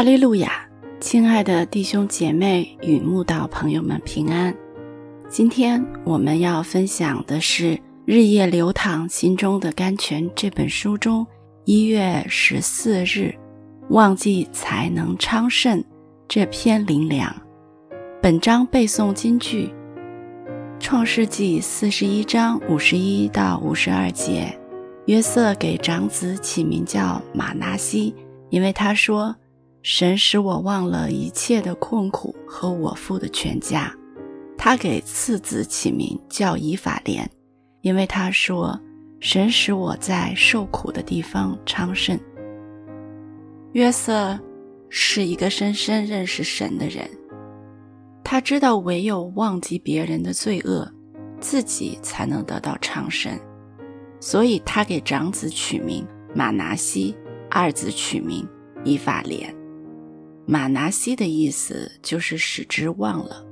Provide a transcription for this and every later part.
哈利路亚，亲爱的弟兄姐妹与慕道朋友们平安。今天我们要分享的是《日夜流淌心中的甘泉》这本书中一月十四日“忘记才能昌盛”这篇灵粮。本章背诵金句：《创世纪》四十一章五十一到五十二节，约瑟给长子起名叫马拿西，因为他说。神使我忘了一切的困苦和我父的全家。他给次子起名叫以法莲，因为他说：“神使我在受苦的地方昌盛。”约瑟是一个深深认识神的人，他知道唯有忘记别人的罪恶，自己才能得到昌盛，所以他给长子取名马拿西，二子取名以法莲。马拿西的意思就是使之忘了。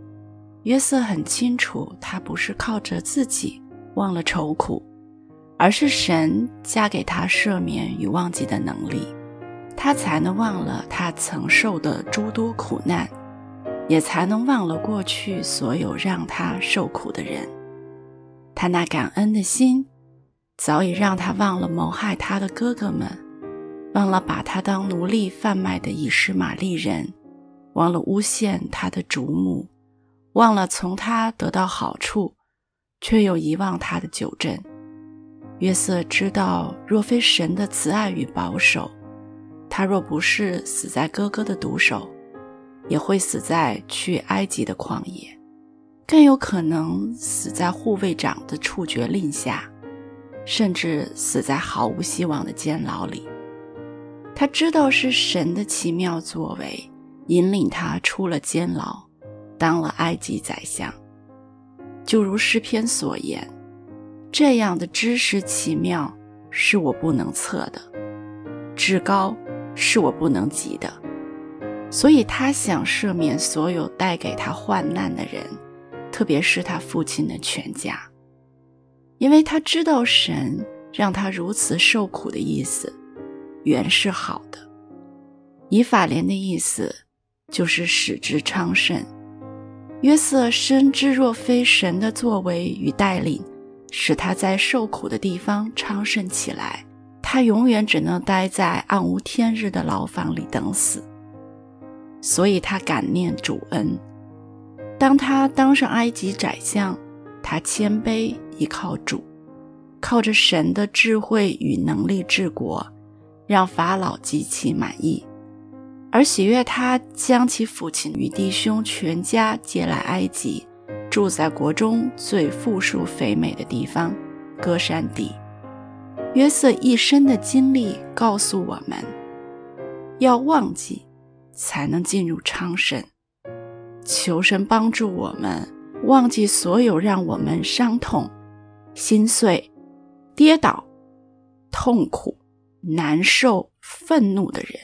约瑟很清楚，他不是靠着自己忘了愁苦，而是神加给他赦免与忘记的能力，他才能忘了他曾受的诸多苦难，也才能忘了过去所有让他受苦的人。他那感恩的心，早已让他忘了谋害他的哥哥们。忘了把他当奴隶贩卖的以实玛利人，忘了诬陷他的主母，忘了从他得到好处，却又遗忘他的酒镇。约瑟知道，若非神的慈爱与保守，他若不是死在哥哥的毒手，也会死在去埃及的旷野，更有可能死在护卫长的处决令下，甚至死在毫无希望的监牢里。他知道是神的奇妙作为引领他出了监牢，当了埃及宰相。就如诗篇所言，这样的知识奇妙是我不能测的，至高是我不能及的。所以他想赦免所有带给他患难的人，特别是他父亲的全家，因为他知道神让他如此受苦的意思。原是好的，以法莲的意思就是使之昌盛。约瑟深知，若非神的作为与带领，使他在受苦的地方昌盛起来，他永远只能待在暗无天日的牢房里等死。所以他感念主恩。当他当上埃及宰相，他谦卑依靠主，靠着神的智慧与能力治国。让法老极其满意，而喜悦他将其父亲与弟兄全家接来埃及，住在国中最富庶肥美的地方——歌山地。约瑟一生的经历告诉我们：要忘记，才能进入昌盛。求神帮助我们忘记所有让我们伤痛、心碎、跌倒、痛苦。难受、愤怒的人。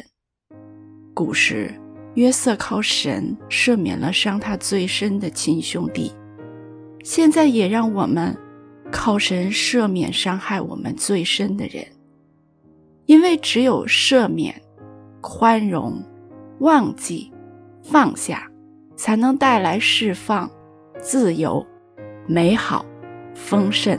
古时，约瑟靠神赦免了伤他最深的亲兄弟。现在也让我们靠神赦免伤害我们最深的人。因为只有赦免、宽容、忘记、放下，才能带来释放、自由、美好、丰盛。